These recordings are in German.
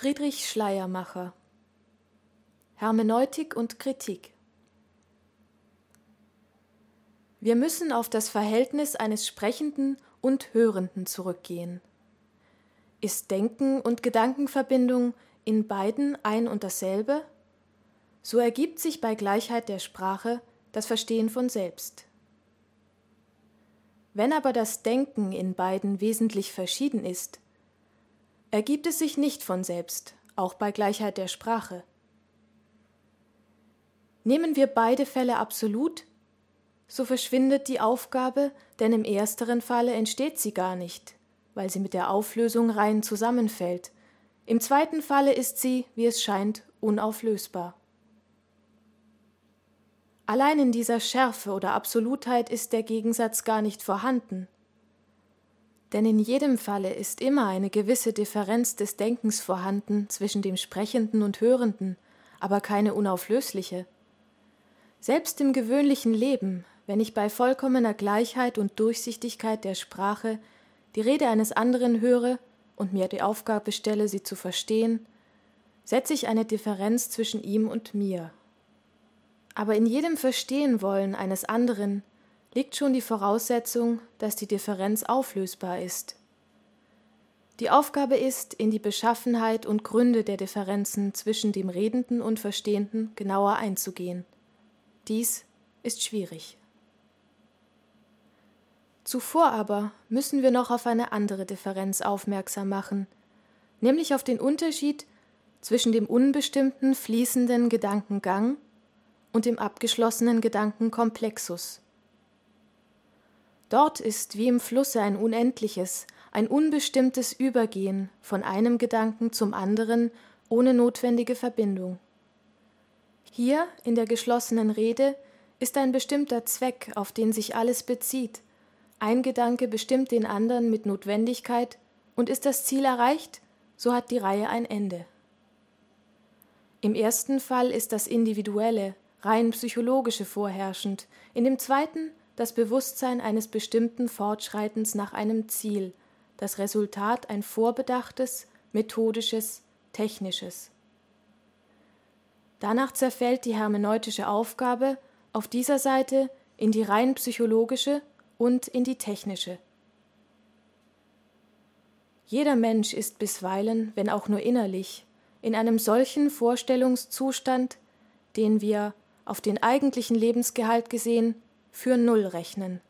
Friedrich Schleiermacher Hermeneutik und Kritik Wir müssen auf das Verhältnis eines Sprechenden und Hörenden zurückgehen. Ist Denken und Gedankenverbindung in beiden ein und dasselbe? So ergibt sich bei Gleichheit der Sprache das Verstehen von selbst. Wenn aber das Denken in beiden wesentlich verschieden ist, ergibt es sich nicht von selbst, auch bei Gleichheit der Sprache. Nehmen wir beide Fälle absolut, so verschwindet die Aufgabe, denn im ersteren Falle entsteht sie gar nicht, weil sie mit der Auflösung rein zusammenfällt. Im zweiten Falle ist sie, wie es scheint, unauflösbar. Allein in dieser Schärfe oder Absolutheit ist der Gegensatz gar nicht vorhanden. Denn in jedem Falle ist immer eine gewisse Differenz des Denkens vorhanden zwischen dem Sprechenden und Hörenden, aber keine unauflösliche. Selbst im gewöhnlichen Leben, wenn ich bei vollkommener Gleichheit und Durchsichtigkeit der Sprache die Rede eines anderen höre und mir die Aufgabe stelle, sie zu verstehen, setze ich eine Differenz zwischen ihm und mir. Aber in jedem Verstehen wollen eines anderen liegt schon die Voraussetzung, dass die Differenz auflösbar ist. Die Aufgabe ist, in die Beschaffenheit und Gründe der Differenzen zwischen dem Redenden und Verstehenden genauer einzugehen. Dies ist schwierig. Zuvor aber müssen wir noch auf eine andere Differenz aufmerksam machen, nämlich auf den Unterschied zwischen dem unbestimmten fließenden Gedankengang und dem abgeschlossenen Gedankenkomplexus. Dort ist wie im Flusse ein unendliches, ein unbestimmtes Übergehen von einem Gedanken zum anderen ohne notwendige Verbindung. Hier in der geschlossenen Rede ist ein bestimmter Zweck, auf den sich alles bezieht. Ein Gedanke bestimmt den anderen mit Notwendigkeit, und ist das Ziel erreicht, so hat die Reihe ein Ende. Im ersten Fall ist das Individuelle, rein psychologische vorherrschend, in dem zweiten das Bewusstsein eines bestimmten Fortschreitens nach einem Ziel, das Resultat ein vorbedachtes, methodisches, technisches. Danach zerfällt die hermeneutische Aufgabe auf dieser Seite in die rein psychologische und in die technische. Jeder Mensch ist bisweilen, wenn auch nur innerlich, in einem solchen Vorstellungszustand, den wir, auf den eigentlichen Lebensgehalt gesehen, für Null rechnen.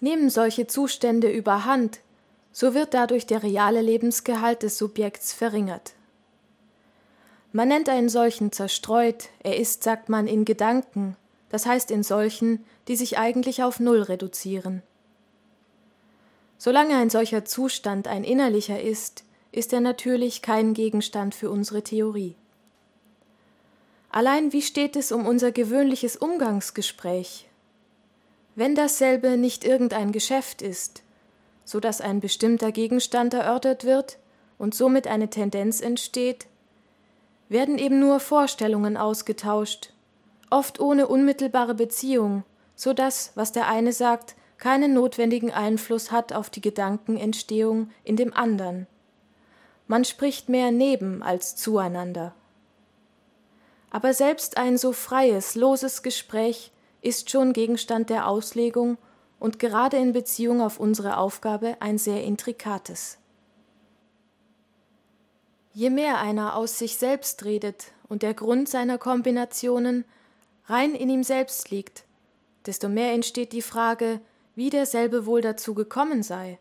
Nehmen solche Zustände überhand, so wird dadurch der reale Lebensgehalt des Subjekts verringert. Man nennt einen solchen zerstreut, er ist, sagt man, in Gedanken, das heißt in solchen, die sich eigentlich auf Null reduzieren. Solange ein solcher Zustand ein innerlicher ist, ist er natürlich kein Gegenstand für unsere Theorie. Allein wie steht es um unser gewöhnliches Umgangsgespräch? Wenn dasselbe nicht irgendein Geschäft ist, so dass ein bestimmter Gegenstand erörtert wird und somit eine Tendenz entsteht, werden eben nur Vorstellungen ausgetauscht, oft ohne unmittelbare Beziehung, so dass, was der eine sagt, keinen notwendigen Einfluss hat auf die Gedankenentstehung in dem anderen. Man spricht mehr neben als zueinander. Aber selbst ein so freies, loses Gespräch ist schon Gegenstand der Auslegung und gerade in Beziehung auf unsere Aufgabe ein sehr intrikates. Je mehr einer aus sich selbst redet und der Grund seiner Kombinationen rein in ihm selbst liegt, desto mehr entsteht die Frage, wie derselbe wohl dazu gekommen sei.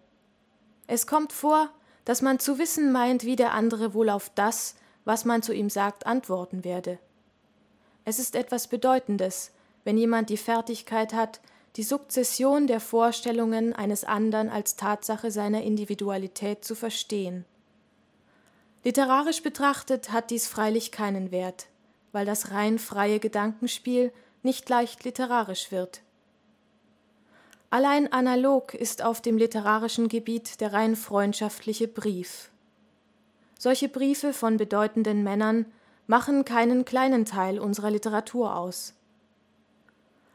Es kommt vor, dass man zu wissen meint, wie der andere wohl auf das, was man zu ihm sagt, antworten werde. Es ist etwas Bedeutendes, wenn jemand die Fertigkeit hat, die Sukzession der Vorstellungen eines anderen als Tatsache seiner Individualität zu verstehen. Literarisch betrachtet hat dies freilich keinen Wert, weil das rein freie Gedankenspiel nicht leicht literarisch wird. Allein analog ist auf dem literarischen Gebiet der rein freundschaftliche Brief. Solche Briefe von bedeutenden Männern machen keinen kleinen Teil unserer Literatur aus.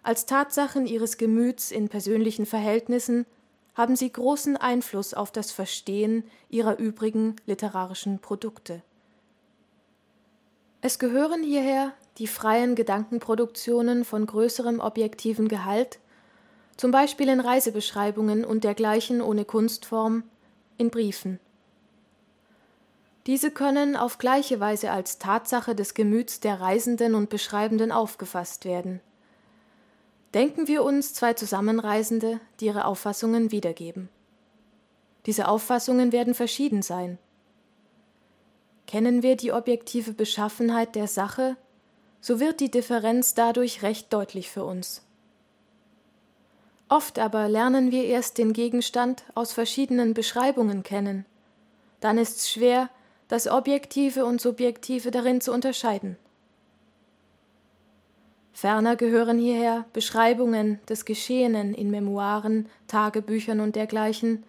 Als Tatsachen ihres Gemüts in persönlichen Verhältnissen haben sie großen Einfluss auf das Verstehen ihrer übrigen literarischen Produkte. Es gehören hierher die freien Gedankenproduktionen von größerem objektiven Gehalt, zum Beispiel in Reisebeschreibungen und dergleichen ohne Kunstform, in Briefen. Diese können auf gleiche Weise als Tatsache des Gemüts der Reisenden und Beschreibenden aufgefasst werden. Denken wir uns zwei Zusammenreisende, die ihre Auffassungen wiedergeben. Diese Auffassungen werden verschieden sein. Kennen wir die objektive Beschaffenheit der Sache, so wird die Differenz dadurch recht deutlich für uns. Oft aber lernen wir erst den Gegenstand aus verschiedenen Beschreibungen kennen. Dann ist's schwer, das Objektive und Subjektive darin zu unterscheiden. Ferner gehören hierher Beschreibungen des Geschehenen in Memoiren, Tagebüchern und dergleichen,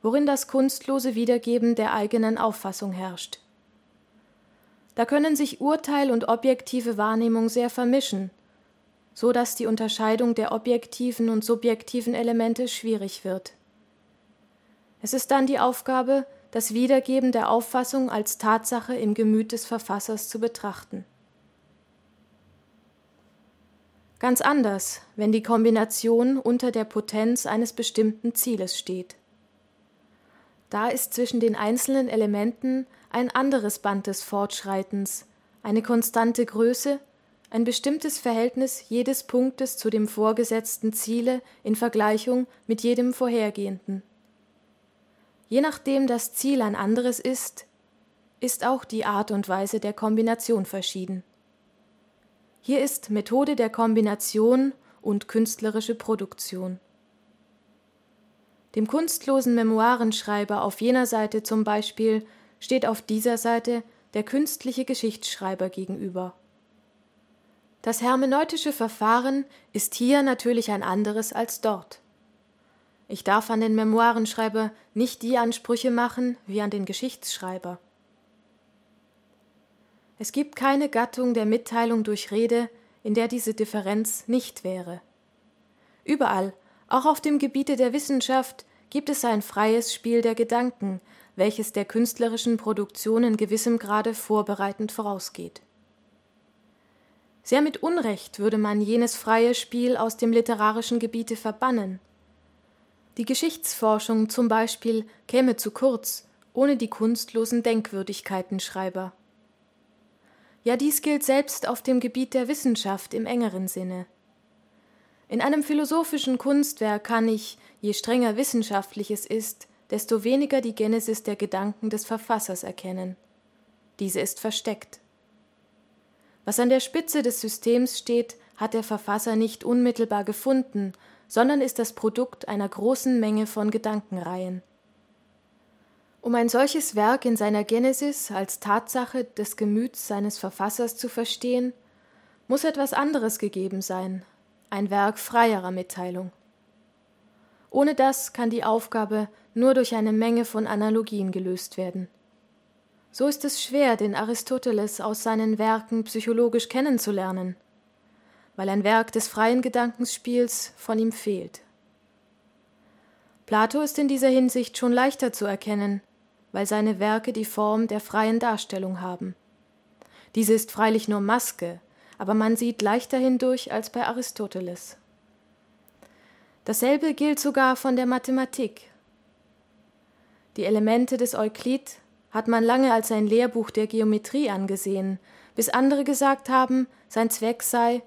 worin das kunstlose Wiedergeben der eigenen Auffassung herrscht. Da können sich Urteil und objektive Wahrnehmung sehr vermischen, so dass die Unterscheidung der objektiven und subjektiven Elemente schwierig wird. Es ist dann die Aufgabe, das Wiedergeben der Auffassung als Tatsache im Gemüt des Verfassers zu betrachten. Ganz anders, wenn die Kombination unter der Potenz eines bestimmten Zieles steht. Da ist zwischen den einzelnen Elementen ein anderes Band des Fortschreitens, eine konstante Größe, ein bestimmtes Verhältnis jedes Punktes zu dem vorgesetzten Ziele in Vergleichung mit jedem vorhergehenden. Je nachdem das Ziel ein anderes ist, ist auch die Art und Weise der Kombination verschieden. Hier ist Methode der Kombination und künstlerische Produktion. Dem kunstlosen Memoirenschreiber auf jener Seite zum Beispiel steht auf dieser Seite der künstliche Geschichtsschreiber gegenüber. Das hermeneutische Verfahren ist hier natürlich ein anderes als dort. Ich darf an den Memoirenschreiber nicht die Ansprüche machen wie an den Geschichtsschreiber. Es gibt keine Gattung der Mitteilung durch Rede, in der diese Differenz nicht wäre. Überall, auch auf dem Gebiete der Wissenschaft, gibt es ein freies Spiel der Gedanken, welches der künstlerischen Produktion in gewissem Grade vorbereitend vorausgeht. Sehr mit Unrecht würde man jenes freie Spiel aus dem literarischen Gebiete verbannen, die Geschichtsforschung zum Beispiel käme zu kurz ohne die kunstlosen Denkwürdigkeitenschreiber. Ja, dies gilt selbst auf dem Gebiet der Wissenschaft im engeren Sinne. In einem philosophischen Kunstwerk kann ich, je strenger wissenschaftlich es ist, desto weniger die Genesis der Gedanken des Verfassers erkennen. Diese ist versteckt. Was an der Spitze des Systems steht, hat der Verfasser nicht unmittelbar gefunden sondern ist das Produkt einer großen Menge von Gedankenreihen. Um ein solches Werk in seiner Genesis als Tatsache des Gemüts seines Verfassers zu verstehen, muss etwas anderes gegeben sein, ein Werk freierer Mitteilung. Ohne das kann die Aufgabe nur durch eine Menge von Analogien gelöst werden. So ist es schwer, den Aristoteles aus seinen Werken psychologisch kennenzulernen weil ein Werk des freien Gedankenspiels von ihm fehlt. Plato ist in dieser Hinsicht schon leichter zu erkennen, weil seine Werke die Form der freien Darstellung haben. Diese ist freilich nur Maske, aber man sieht leichter hindurch als bei Aristoteles. Dasselbe gilt sogar von der Mathematik. Die Elemente des Euklid hat man lange als ein Lehrbuch der Geometrie angesehen, bis andere gesagt haben, sein Zweck sei,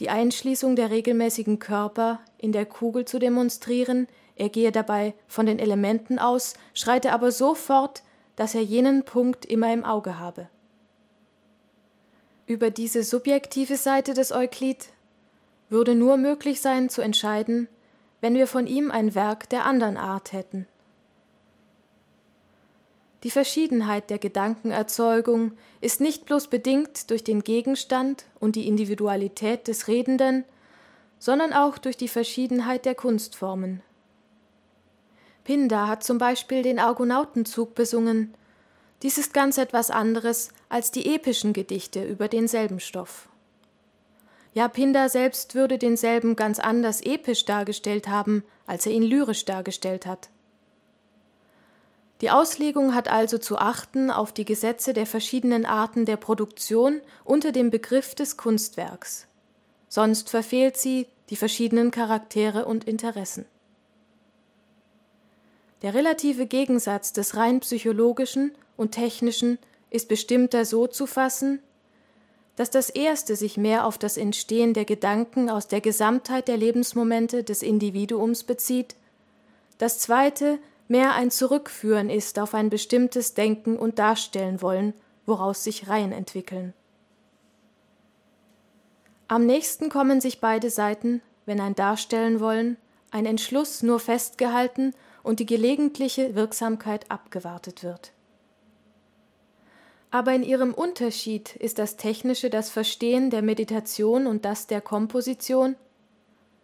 die Einschließung der regelmäßigen Körper in der Kugel zu demonstrieren, er gehe dabei von den Elementen aus, schreite aber so fort, dass er jenen Punkt immer im Auge habe. Über diese subjektive Seite des Euklid würde nur möglich sein zu entscheiden, wenn wir von ihm ein Werk der anderen Art hätten. Die Verschiedenheit der Gedankenerzeugung ist nicht bloß bedingt durch den Gegenstand und die Individualität des Redenden, sondern auch durch die Verschiedenheit der Kunstformen. Pindar hat zum Beispiel den Argonautenzug besungen. Dies ist ganz etwas anderes als die epischen Gedichte über denselben Stoff. Ja, Pindar selbst würde denselben ganz anders episch dargestellt haben, als er ihn lyrisch dargestellt hat. Die Auslegung hat also zu achten auf die Gesetze der verschiedenen Arten der Produktion unter dem Begriff des Kunstwerks. Sonst verfehlt sie die verschiedenen Charaktere und Interessen. Der relative Gegensatz des rein psychologischen und technischen ist bestimmter so zu fassen, dass das erste sich mehr auf das Entstehen der Gedanken aus der Gesamtheit der Lebensmomente des Individuums bezieht, das zweite mehr ein Zurückführen ist auf ein bestimmtes Denken und Darstellen wollen, woraus sich Reihen entwickeln. Am nächsten kommen sich beide Seiten, wenn ein Darstellen wollen, ein Entschluss nur festgehalten und die gelegentliche Wirksamkeit abgewartet wird. Aber in ihrem Unterschied ist das Technische das Verstehen der Meditation und das der Komposition,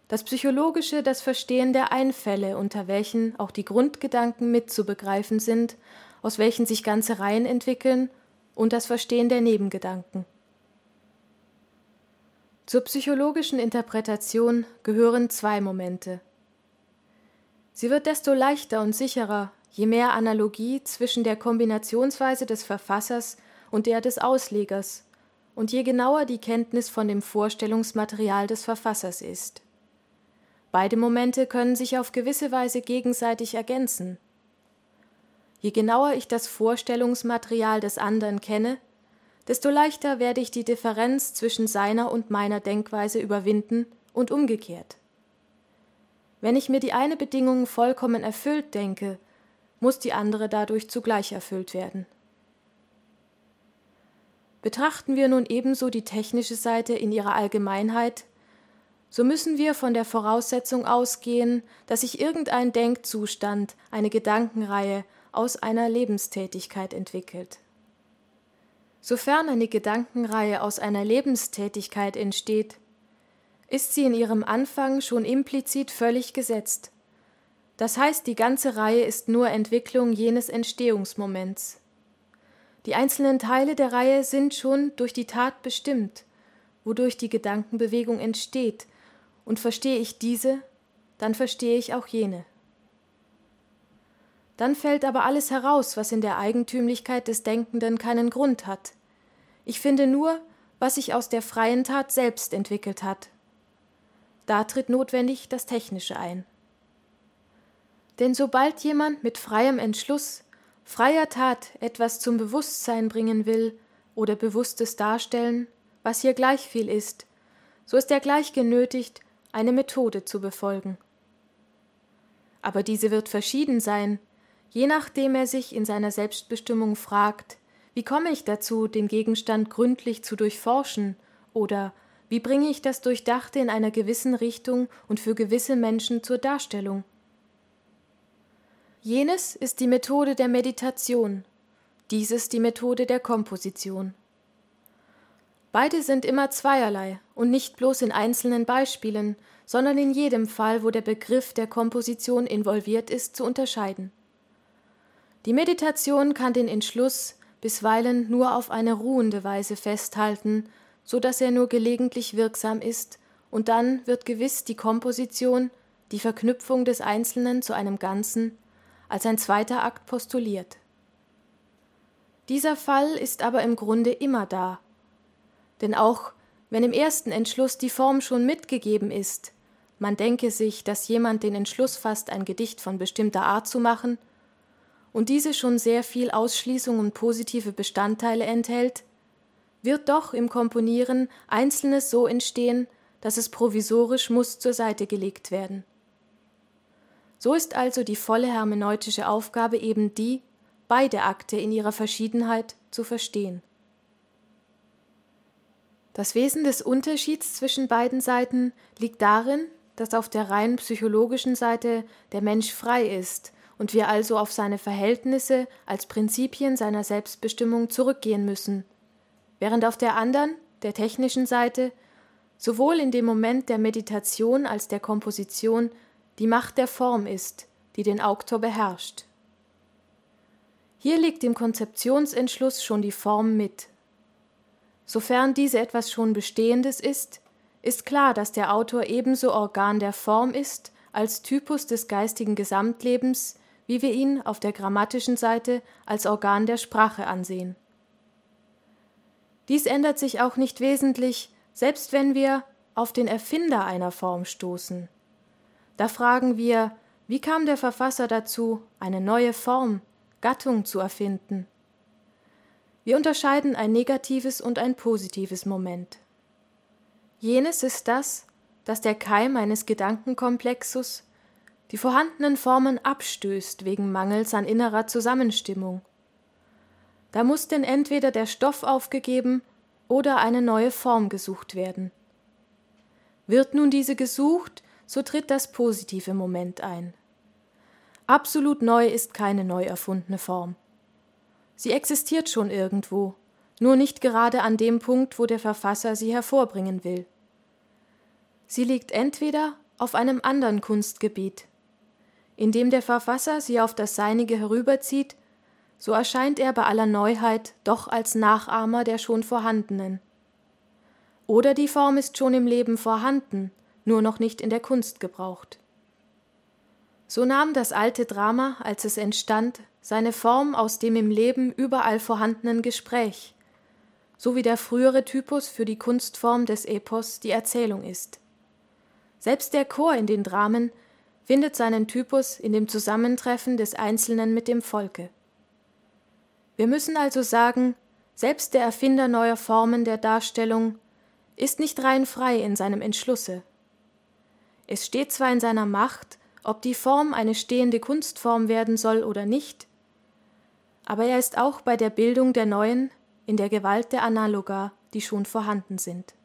das Psychologische das Verstehen der Einfälle, unter welchen auch die Grundgedanken mitzubegreifen sind, aus welchen sich ganze Reihen entwickeln, und das Verstehen der Nebengedanken. Zur psychologischen Interpretation gehören zwei Momente. Sie wird desto leichter und sicherer, je mehr Analogie zwischen der Kombinationsweise des Verfassers und der des Auslegers und je genauer die Kenntnis von dem Vorstellungsmaterial des Verfassers ist. Beide Momente können sich auf gewisse Weise gegenseitig ergänzen. Je genauer ich das Vorstellungsmaterial des anderen kenne, desto leichter werde ich die Differenz zwischen seiner und meiner Denkweise überwinden und umgekehrt. Wenn ich mir die eine Bedingung vollkommen erfüllt denke, muss die andere dadurch zugleich erfüllt werden. Betrachten wir nun ebenso die technische Seite in ihrer Allgemeinheit, so müssen wir von der Voraussetzung ausgehen, dass sich irgendein Denkzustand, eine Gedankenreihe aus einer Lebenstätigkeit entwickelt. Sofern eine Gedankenreihe aus einer Lebenstätigkeit entsteht, ist sie in ihrem Anfang schon implizit völlig gesetzt. Das heißt, die ganze Reihe ist nur Entwicklung jenes Entstehungsmoments. Die einzelnen Teile der Reihe sind schon durch die Tat bestimmt, wodurch die Gedankenbewegung entsteht, und verstehe ich diese, dann verstehe ich auch jene. Dann fällt aber alles heraus, was in der Eigentümlichkeit des Denkenden keinen Grund hat. Ich finde nur, was sich aus der freien Tat selbst entwickelt hat. Da tritt notwendig das Technische ein. Denn sobald jemand mit freiem Entschluss, freier Tat etwas zum Bewusstsein bringen will oder bewusstes Darstellen, was hier gleich viel ist, so ist er gleich genötigt, eine Methode zu befolgen. Aber diese wird verschieden sein, je nachdem er sich in seiner Selbstbestimmung fragt, wie komme ich dazu, den Gegenstand gründlich zu durchforschen oder wie bringe ich das Durchdachte in einer gewissen Richtung und für gewisse Menschen zur Darstellung? Jenes ist die Methode der Meditation, dieses die Methode der Komposition. Beide sind immer zweierlei und nicht bloß in einzelnen Beispielen, sondern in jedem Fall, wo der Begriff der Komposition involviert ist, zu unterscheiden. Die Meditation kann den Entschluss bisweilen nur auf eine ruhende Weise festhalten so dass er nur gelegentlich wirksam ist, und dann wird gewiss die Komposition, die Verknüpfung des Einzelnen zu einem Ganzen, als ein zweiter Akt postuliert. Dieser Fall ist aber im Grunde immer da, denn auch wenn im ersten Entschluss die Form schon mitgegeben ist, man denke sich, dass jemand den Entschluss fasst, ein Gedicht von bestimmter Art zu machen, und diese schon sehr viel Ausschließung und positive Bestandteile enthält, wird doch im Komponieren Einzelnes so entstehen, dass es provisorisch muss zur Seite gelegt werden. So ist also die volle hermeneutische Aufgabe eben die, beide Akte in ihrer Verschiedenheit zu verstehen. Das Wesen des Unterschieds zwischen beiden Seiten liegt darin, dass auf der rein psychologischen Seite der Mensch frei ist und wir also auf seine Verhältnisse als Prinzipien seiner Selbstbestimmung zurückgehen müssen – während auf der anderen, der technischen Seite, sowohl in dem Moment der Meditation als der Komposition die Macht der Form ist, die den Auktor beherrscht. Hier liegt im Konzeptionsentschluss schon die Form mit. Sofern diese etwas schon Bestehendes ist, ist klar, dass der Autor ebenso Organ der Form ist als Typus des geistigen Gesamtlebens, wie wir ihn auf der grammatischen Seite als Organ der Sprache ansehen. Dies ändert sich auch nicht wesentlich, selbst wenn wir auf den Erfinder einer Form stoßen. Da fragen wir, wie kam der Verfasser dazu, eine neue Form, Gattung zu erfinden? Wir unterscheiden ein negatives und ein positives Moment. Jenes ist das, dass der Keim eines Gedankenkomplexus die vorhandenen Formen abstößt wegen Mangels an innerer Zusammenstimmung. Da muss denn entweder der Stoff aufgegeben oder eine neue Form gesucht werden. Wird nun diese gesucht, so tritt das positive Moment ein. Absolut neu ist keine neu erfundene Form. Sie existiert schon irgendwo, nur nicht gerade an dem Punkt, wo der Verfasser sie hervorbringen will. Sie liegt entweder auf einem anderen Kunstgebiet. Indem der Verfasser sie auf das Seinige herüberzieht, so erscheint er bei aller Neuheit doch als Nachahmer der schon vorhandenen. Oder die Form ist schon im Leben vorhanden, nur noch nicht in der Kunst gebraucht. So nahm das alte Drama, als es entstand, seine Form aus dem im Leben überall vorhandenen Gespräch, so wie der frühere Typus für die Kunstform des Epos die Erzählung ist. Selbst der Chor in den Dramen findet seinen Typus in dem Zusammentreffen des Einzelnen mit dem Volke. Wir müssen also sagen, selbst der Erfinder neuer Formen der Darstellung ist nicht rein frei in seinem Entschlusse. Es steht zwar in seiner Macht, ob die Form eine stehende Kunstform werden soll oder nicht, aber er ist auch bei der Bildung der neuen in der Gewalt der Analoga, die schon vorhanden sind.